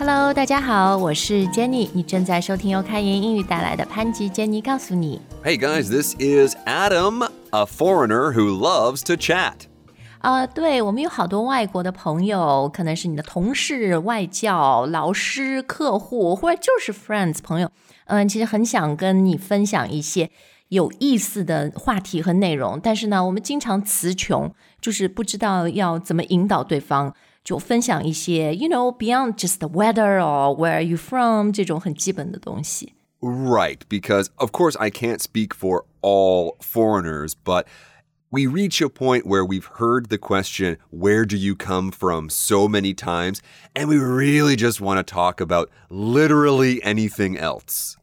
Hello，大家好，我是 Jenny，你正在收听由开言英语带来的潘吉 Jenny 告诉你。 Hey guys, this is Adam, a foreigner who loves to chat. 呃，对我们有好多外国的朋友，可能是你的同事、外教、老师、客户，或者就是 friends 朋友。嗯，其实很想跟你分享一些有意思的话题和内容，但是呢，我们经常词穷，就是不知道要怎么引导对方。 就分享一些，you know beyond just the weather or where are you from 这种很基本的东西。 Right, because of course I can't speak for all foreigners, but we reach a point where we've heard the question, Where do you come from? so many times, and we really just want to talk about literally anything else.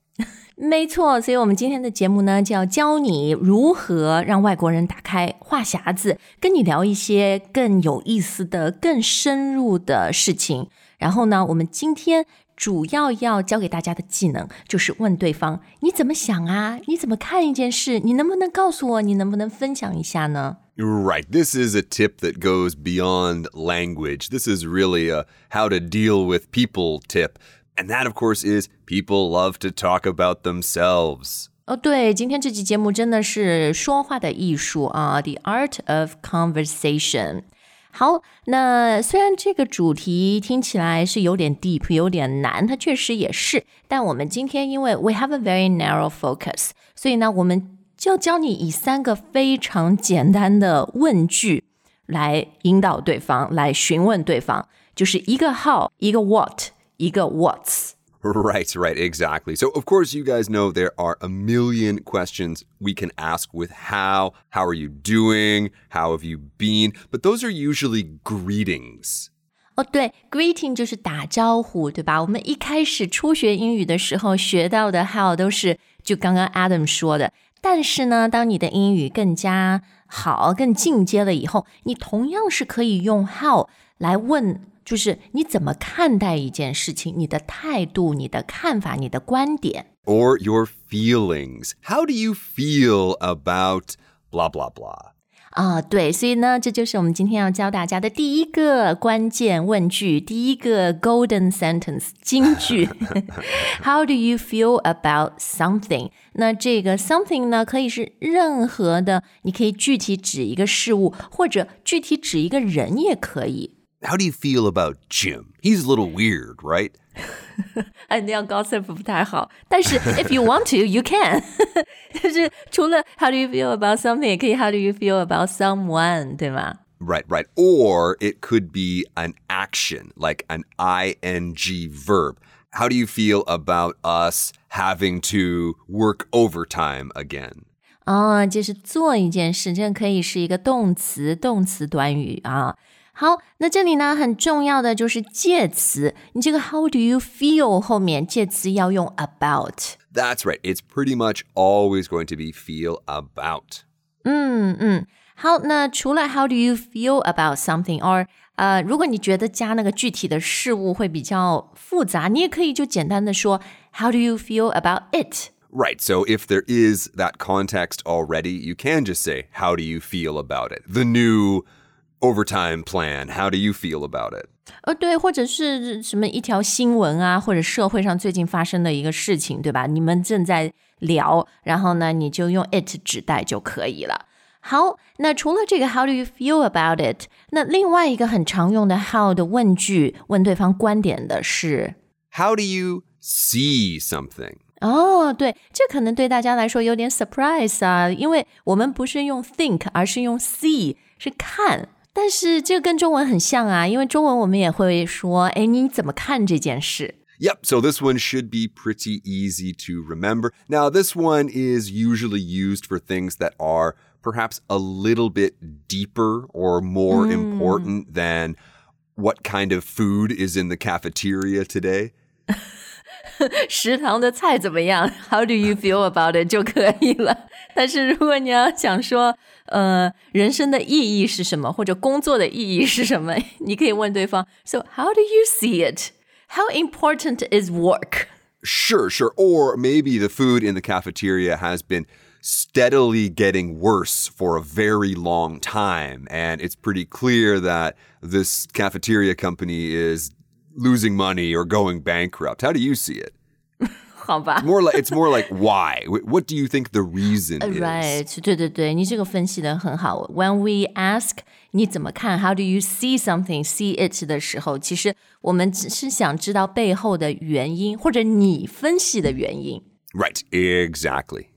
没错，所以我们今天的节目呢，就要教你如何让外国人打开话匣子，跟你聊一些更有意思的、更深入的事情。然后呢，我们今天主要要教给大家的技能，就是问对方你怎么想啊？你怎么看一件事？你能不能告诉我？你能不能分享一下呢？Right. This is a tip that goes beyond language. This is really a how to deal with people tip. And that, of course, is people love to talk about themselves. 哦，对，今天这期节目真的是说话的艺术啊，The Art of Conversation。好，那虽然这个主题听起来是有点 deep，有点难，它确实也是。但我们今天因为 we have a very narrow focus，所以呢，我们就要教你以三个非常简单的问句来引导对方，来询问对方，就是一个 how，一个 what， 一个 what's。 Right, right, exactly. So, of course, you guys know there are a million questions we can ask with how, how are you doing, how have you been, but those are usually greetings. 哦，对，greeting 就是打招呼，对吧？我们一开始初学英语的时候学到的 how 都是就刚刚 Adam 说的。但是呢，当你的英语更加好、更进阶了以后，你同样是可以用 how 来问， 就是你怎么看待一件事情，你的态度、你的看法、你的观点。 Or your feelings. How do you feel about blah, blah, blah? 啊，对，所以呢，这就是我们今天要教大家的第一个关键问句，第一个 golden sentence 金句。How do you feel about something？那这个 something 呢，可以是任何的，你可以具体指一个事物，或者具体指一个人也可以。 How do you feel about Jim? He's a little weird, right? 哎，那样 gossip 不太好，但是 if you want to, you can 。就是除了 How do you feel about something，也可以 How do you feel about someone，对吗？ Right, right. Or it could be an action, like an ing verb. How do you feel about us having to work overtime again? 啊，就是做一件事，这可以是一个动词、动词短语啊。 好，那这里呢很重要的就是介词，你这个 How do you feel 后面介词要用 about。 That's right. It's pretty much always going to be feel about. 嗯嗯，好，那除了 How do you feel about something，or 呃，如果你觉得加那个具体的事物会比较复杂，你也可以就简单的说 How do you feel about it？ Right. So if there is that context already, you can just say, How do you feel about it? The new overtime plan. How do you feel about it? 呃，对，或者是什么一条新闻啊，或者社会上最近发生的一个事情，对吧？你们正在聊，然后呢，你就用 it 指代就可以了。好，那除了这个 How do you feel about it？那另外一个很常用的 how 的问句，问对方观点的是， How do you see something? 哦，对，这可能对大家来说有点 surprise 啊，因为我们不是用 think，而是用 see，是看。 但是这个跟中文很像啊，因为中文我们也会说，哎，你怎么看这件事？ Yep, so this one should be pretty easy to remember. Now, this one is usually used for things that are perhaps a little bit deeper or more important than what kind of food is in the cafeteria today. 食堂的菜怎么样？How do you feel about it 就可以了。但是如果你要想说， 呃，人生的意义是什么，或者工作的意义是什么，你可以问对方：So how do you see it? How important is work? Sure, sure. Or maybe the food in the cafeteria has been steadily getting worse for a very long time. And it's pretty clear that this cafeteria company is losing money or going bankrupt. How do you see it? 好吧。 More like it's more like why? Wh- What do you think the reason is? Right，对对对，你这个分析的很好。When we ask 你怎么看，How do you see something, see it 的时候，其实我们只是想知道背后的原因，或者你分析的原因。 Right, exactly.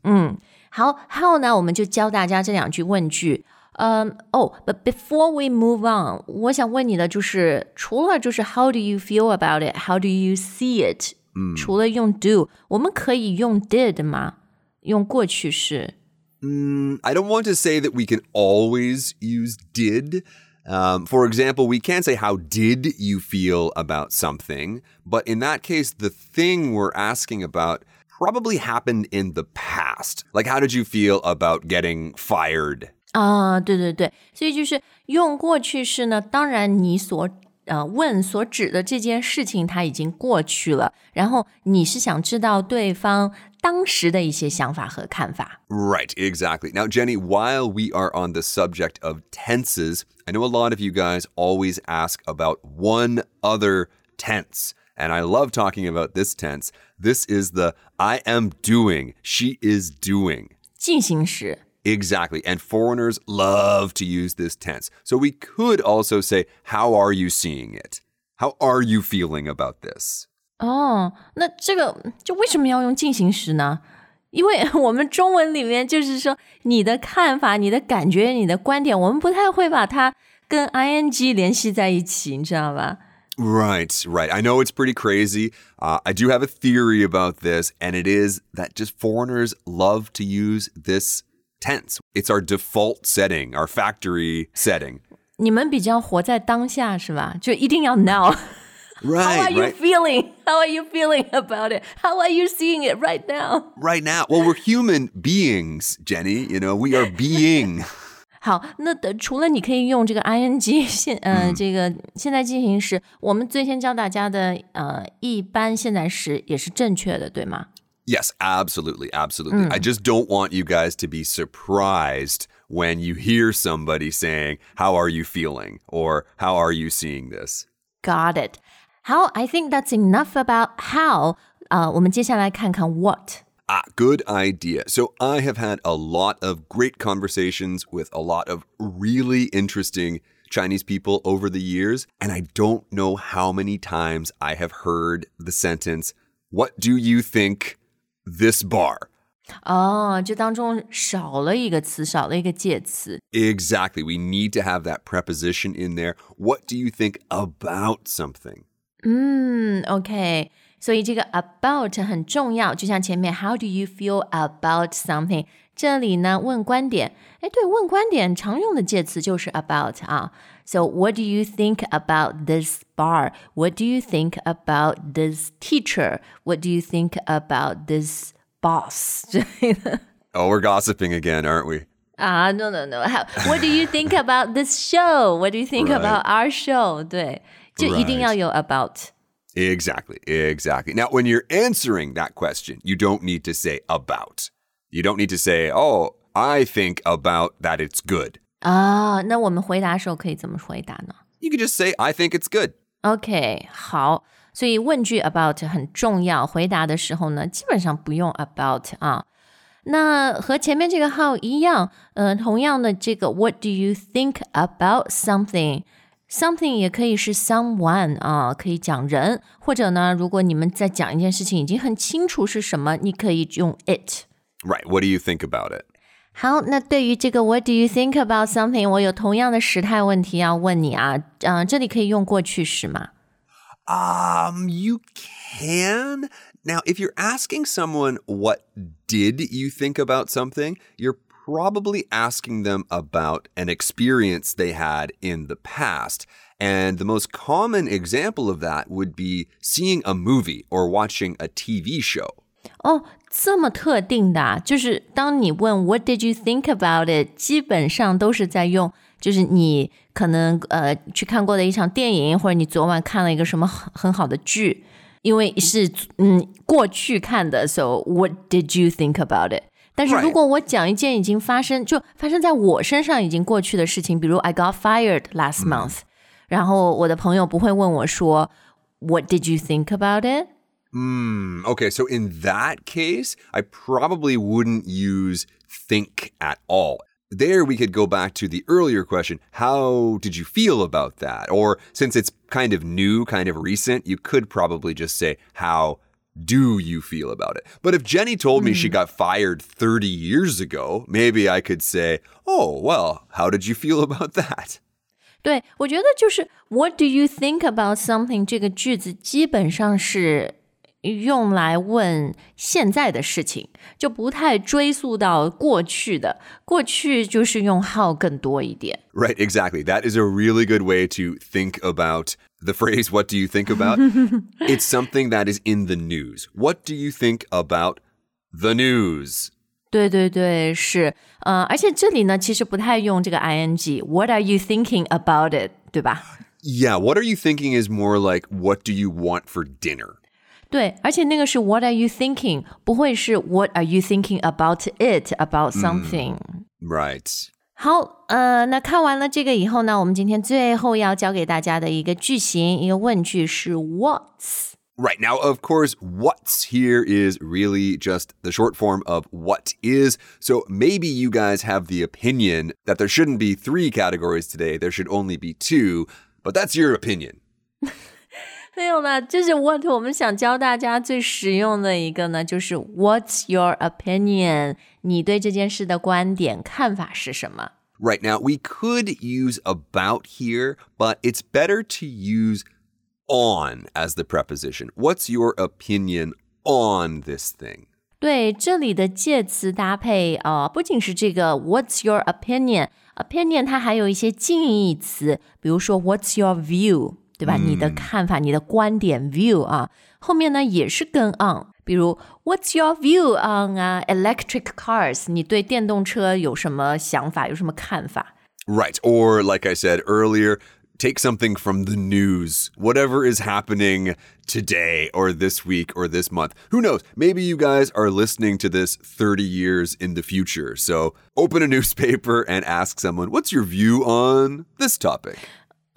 好，How 呢？我们就教大家这两句问句。嗯，哦、um,，But before we move on，我想问你的就是，除了就是 How do you feel about it？How do you see it？ 嗯，除了用 do，我们可以用 did 吗？用过去式。 Mm, I don't want to say that we can always use did. Um, for example, we can say, How did you feel about something? But in that case, the thing we're asking about probably happened in the past. Like, how did you feel about getting fired? 啊，对对对，所以就是用过去式呢。当然，你所 呃问所指的这件事情，它已经过去了，然后你是想知道对方当时的一些想法和看法。 Right, exactly. Now, Jenny, while we are on the subject of tenses, I know a lot of you guys always ask about one other tense. And I love talking about this tense. This is the I am doing, she is doing. 进行时 Exactly. And foreigners love to use this tense. So we could also say, How are you seeing it? How are you feeling about this? 哦，那这个就为什么要用进行时呢？因为我们中文里面就是说你的看法、你的感觉、你的观点，我们不太会把它跟 ing 联系在一起，你知道吧？ Right, right. I know it's pretty crazy. Uh, I do have a theory about this, and it is that just foreigners love to use this tense. It's our default setting, our factory setting. 你们比较活在当下是吧？就一定要 now。How Right, are you right. feeling? How are you feeling about it? How are you seeing it right now? Right now. Well, we're human beings, Jenny. You know, we are being. 好，那的除了你可以用这个 ing 现呃、这个现在进行时，我们最先教大家的呃一般现在时也是正确的，对吗？ Yes, absolutely, absolutely. I just don't want you guys to be surprised when you hear somebody saying, How are you feeling? or How are you seeing this? Got it. 好，I think that's enough about how. 呃，我们接下来看看 what。 Ah, good idea. So I have had a lot of great conversations with a lot of really interesting Chinese people over the years, and I don't know how many times I have heard the sentence, What do you think this bar? 哦，这当中少了一个词，少了一个介词。 Exactly. We need to have that preposition in there. What do you think about something? 嗯，OK，所以这个 about 很重要，就像前面 How do you feel about something？这里呢问观点，哎，对，问观点常用的介词就是 about 啊。 So what do you think about this bar? What do you think about this teacher? What do you think about this boss? 之类的 Oh, we're gossiping again, aren't we? 啊，no no no. How, what do you think about this show? What do you think Right. about our show? 对，就一定 Right. 要有 about。 Exactly. Exactly. Now, when you're answering that question, you don't need to say about. You don't need to say, oh, I think about that it's good. 啊，那我们回答的时候可以怎么回答呢 You can just say, I think it's good. ？OK，好，所以问句 about 很重要，回答的时候呢，基本上不用 about 啊。那和前面这个 how 一样，呃，同样的这个 What do you think about something？Something 也可以是 someone 啊，可以讲人，或者呢，如果你们在讲一件事情已经很清楚是什么，你可以用 it。 Right. What do you think about it? 好，那对于这个 What do you think about something？我有同样的时态问题要问你啊，嗯、这里可以用过去式吗？ Um, you can. Now, if you're asking someone, what did you think about something? You're probably asking them about an experience they had in the past. And the most common example of that would be seeing a movie or watching a TV show. 哦， 这么特定的、啊，就是当你问 What did you think about it？基本上都是在用，就是你可能呃去看过的一场电影，或者你昨晚看了一个什么很很好的剧，因为是嗯过去看的，so What did you think about it？但是如果我讲一件已经发生，就发生在我身上已经过去的事情，比如 I got fired last month，、然后我的朋友不会问我说 What did you think about it? Hmm. Okay, so in that case, I probably wouldn't use think at all. There, we could go back to the earlier question How did you feel about that? Or since it's kind of new, kind of recent, you could probably just say, How do you feel about it? But if Jenny told me she got fired 30 years ago, maybe I could say, Oh, well, how did you feel about that? 对，我觉得就是 What do you think about something 这个句子基本上是 用来问现在的事情，就不太追溯到过去的。过去就是用 how 更多一点。 Right, exactly. That is a really good way to think about the phrase, what do you think about? it's something that is in the news. What do you think about the news? 对对对，是，呃，而且这里呢，其实不太用这个 ing。What are you thinking about it？对吧？ Yeah, what are you thinking is more like, what do you want for dinner? 对，而且那个是 What are you thinking？不会是 What are you thinking about it about something？、 Right. 好，呃，那看完了这个以后呢，我们今天最后要教给大家的一个句型，一个问句是 What's。 Right. Now, of course, what's here is really just the short form of what is. So maybe you guys have the opinion that there shouldn't be three categories today, there should only be two, but that's your opinion. 没有啦，这是 what 我们想教大家最实用的一个呢，就是 What's your opinion？你对这件事的观点、看法是什么？ Right now, we could use about here, but it's better to use on as the preposition. What's your opinion on this thing? 对，这里的介词搭配，呃，不仅是这个 What's your opinion？opinion 它还有一些近义词，比如说 What's your view？ 对吧？你的看法、你的观点 view 啊，后面呢也是跟 on。比如 What's your view on 啊 electric cars？你对电动车有什么想法？有什么看法？ Right. Or, like I said earlier, take something from the news, whatever is happening today or this week or this month. Who knows? Maybe you guys are listening to this 30 years in the future. So open a newspaper and ask someone, what's your view on this topic?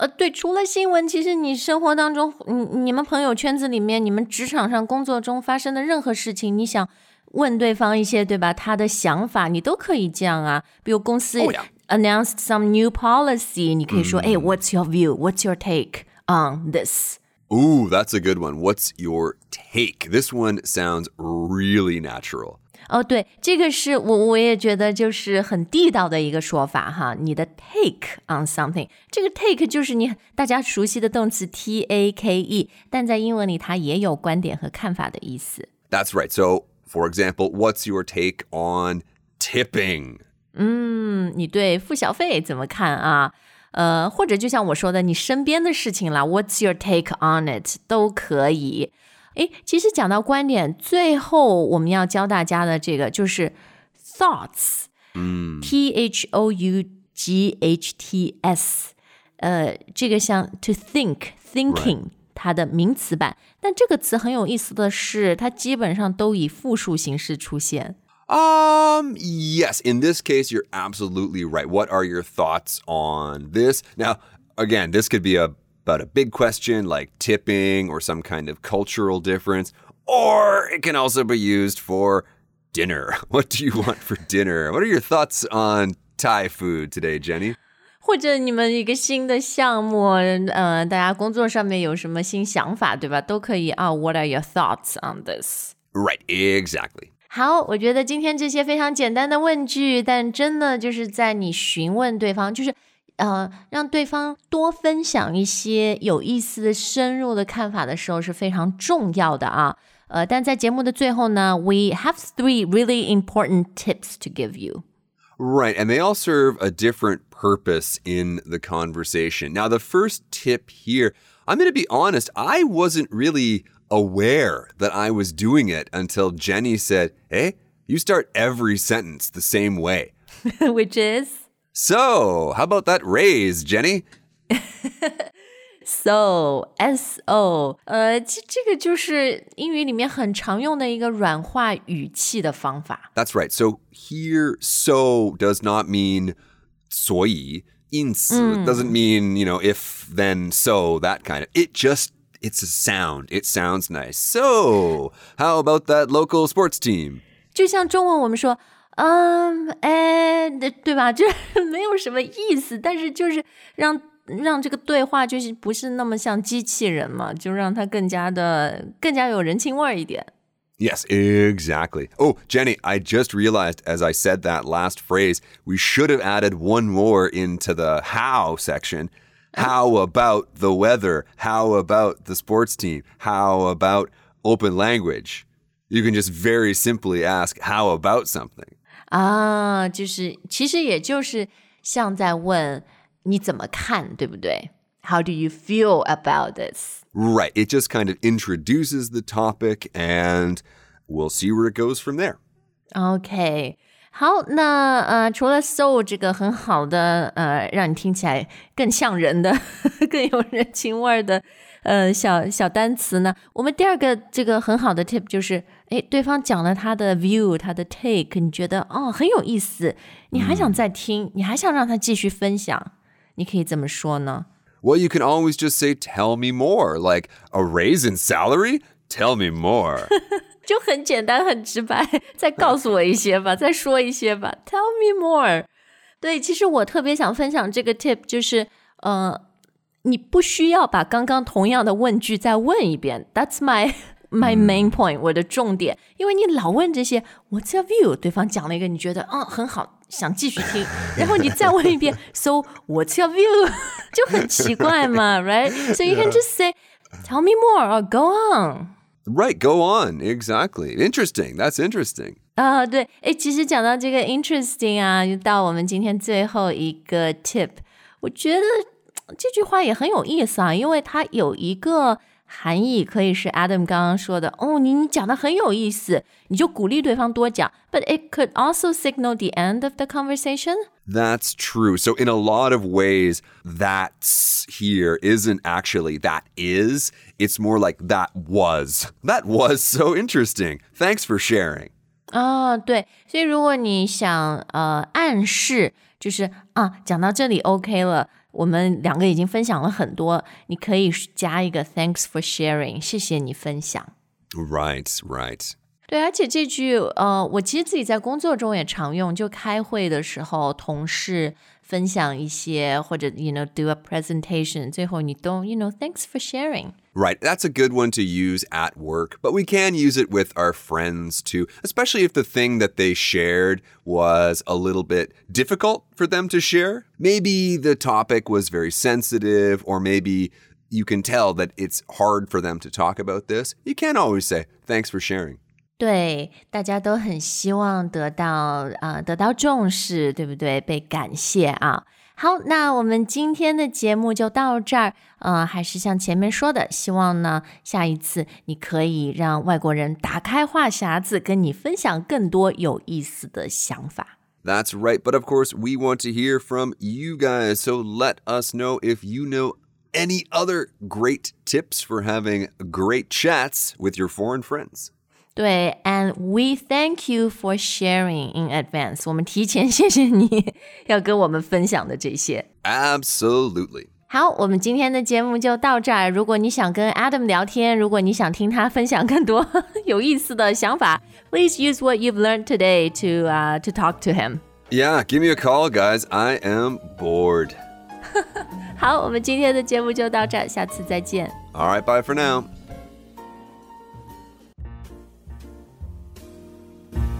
呃，对，除了新闻，其实你生活当中，你你们朋友圈子里面，你们职场上、工作中发生的任何事情，你想问对方一些，对吧？他的想法，你都可以这样啊。比如公司 Oh, yeah. announced some new policy，你可以说，哎、w h a t s your view？What's your take on this？ Ooh, that's a good one. What's your take? This one sounds really natural. 哦，对，这个是我我也觉得就是很地道的一个说法哈。你的 take on something，这个 take 就是你大家熟悉的动词 t a k e，但在英文里它也有观点和看法的意思。That's right. So, for example, what's your take on tipping? 嗯，你对付小费怎么看啊？呃，或者就像我说的，你身边的事情啦，What's your take on it？都可以。诶，其实讲到观点，最后我们要教大家的这个就是 thoughts，嗯，T H O U G H T S，呃，这个像 to think thinking。它的名词版，但这个词很有意思的是，它基本上都以复数形式出现。 Um, yes, in this case, you're absolutely right. What are your thoughts on this? Now, again, this could be a, about a big question like tipping or some kind of cultural difference, or it can also be used for dinner. What do you want for dinner? What are your thoughts on Thai food today, Jenny? 或者你们一个新的项目，呃，大家工作上面有什么新想法，对吧？都可以啊。What are your thoughts on this？ Right, exactly. 好，我觉得今天这些非常简单的问句，但真的就是在你询问对方，就是 呃，让对方多分享一些有意思的、深入的看法的时候是非常重要的啊。呃，但在节目的最后呢，we have three really important tips to give you。 Right, and they all serve a different purpose in the conversation. Now, the first tip here, I'm going to be honest, I wasn't really aware that I was doing it until Jenny said, Hey, you start every sentence the same way. Which is So, how about that raise, Jenny? so s o，呃，这这个就是英语里面很常用的一个软化语气的方法。 That's right. So, here, so does not mean 所以,因此 doesn't mean, you know, if, then, so, that kind of. It just it's a sound. It sounds nice. So, how about that local sports team? 就像中文我们说， 嗯，哎，对吧？就是没有什么意思，但是就是让让这个对话就是不是那么像机器人嘛，就让它更加的更加有人情味儿一点。Yes, exactly. Oh, Jenny, I just realized as I said that last phrase, we should have added one more into the how section. How about the weather? How about the sports team? How about open language? You can just very simply ask, how about something? 啊，就是其实也就是像在问你怎么看，对不对？How do you feel about this? Right. It just kind of introduces the topic and we'll see where it goes from there. OK，好，那呃，除了 so 这个很好的呃，让你听起来更像人的、更有人情味儿的 呃小小单词呢，我们第二个这个很好的 tip 就是，哎，对方讲了他的 view，他的 take，你觉得哦很有意思，你还想再听，你还想让他继续分享，你可以怎么说呢？Well, you can always just say, tell me more. Like a raise in salary? Tell me more. 就很简单，很直白。再告诉我一些吧，再说一些吧。Tell me more。对，其实我特别想分享这个 tip，就是呃，你不需要把刚刚同样的问句再问一遍。That's my my main point，我的重点。因为你老问这些，What's your view？对方讲了一个，你觉得嗯很好。想继续听，然后你再问一遍，So what's your view？就很奇怪嘛，right？So you can just say, tell me more or go on. Right, go on. Exactly. Interesting. That's interesting. 啊，对，哎，其实讲到这个 interesting 啊，就到我们今天最后一个 tip，我觉得 这句话也很有意思啊，因为它有一个。含义可以是 Adam 刚刚说的哦，你你讲的很有意思，你就鼓励对方多讲。But it could also signal the end of the conversation. That's true. So in a lot of ways, that's here isn't actually that is. It's more like that was. That was so interesting. Thanks for sharing. 哦，对，所以如果你想呃暗示，就是啊，讲到这里 OK 了， 我们两个已经分享了很多，你可以加一个 Thanks for sharing，谢谢你分享。Right, right. 对，而且这句呃，我其实自己在工作中也常用，就开会的时候，同事分享一些或者 you know do a presentation，最后你都 you know thanks for sharing。 Right, that's a good one to use at work, but we can use it with our friends too, especially if the thing that they shared was a little bit difficult for them to share. Maybe the topic was very sensitive, or maybe you can tell that it's hard for them to talk about this. You can't always say, thanks for sharing. 对，大家都很希望得到啊、呃、得到重视，对不对？被感谢啊。 好，那我们今天的节目就到这儿。呃，还是像前面说的，希望呢下一次你可以让外国人打开话匣子，跟你分享更多有意思的想法。That's right, but of course we want to hear from you guys, so let us know if you know any other great tips for having great chats with your foreign friends. 对，and we thank you for sharing in advance。我们提前谢谢你要跟我们分享的这些。Absolutely。好，我们今天的节目就到这儿。如果你想跟 Adam 聊天，如果你想听他分享更多有意思的想法，please use what you've learned today to uh to talk to him. Yeah, give me a call, guys. I am bored. 好，我们今天的节目就到这儿，下次再见。All right, bye for now.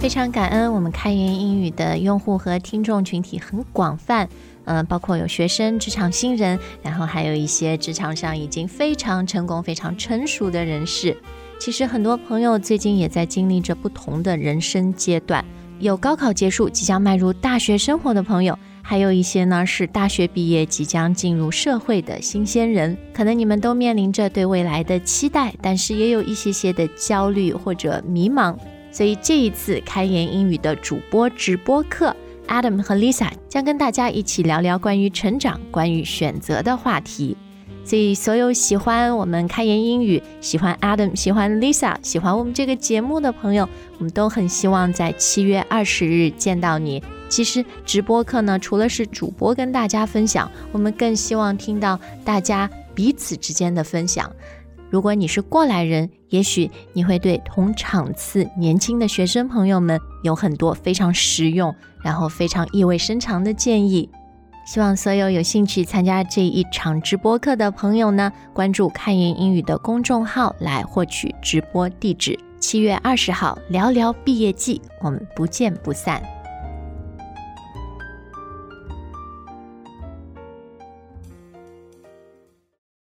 非常感恩我们开言英语的用户和听众群体很广泛，嗯、包括有学生、职场新人，然后还有一些职场上已经非常成功、非常成熟的人士。其实很多朋友最近也在经历着不同的人生阶段，有高考结束即将迈入大学生活的朋友，还有一些呢是大学毕业即将进入社会的新鲜人。可能你们都面临着对未来的期待，但是也有一些些的焦虑或者迷茫。所以这一次开言英语的主播直播课，Adam 和 Lisa 将跟大家一起聊聊关于成长、关于选择的话题。所以，所有喜欢我们开言英语、喜欢 Adam、喜欢 Lisa、喜欢我们这个节目的朋友，我们都很希望在七月二十日见到你。其实直播课呢，除了是主播跟大家分享，我们更希望听到大家彼此之间的分享。如果你是过来人，也许你会对同场次年轻的学生朋友们有很多非常实用，然后非常意味深长的建议。希望所有有兴趣参加这一场直播课的朋友呢，关注“看言英语”的公众号来获取直播地址。七月二十号，聊聊毕业季，我们不见不散。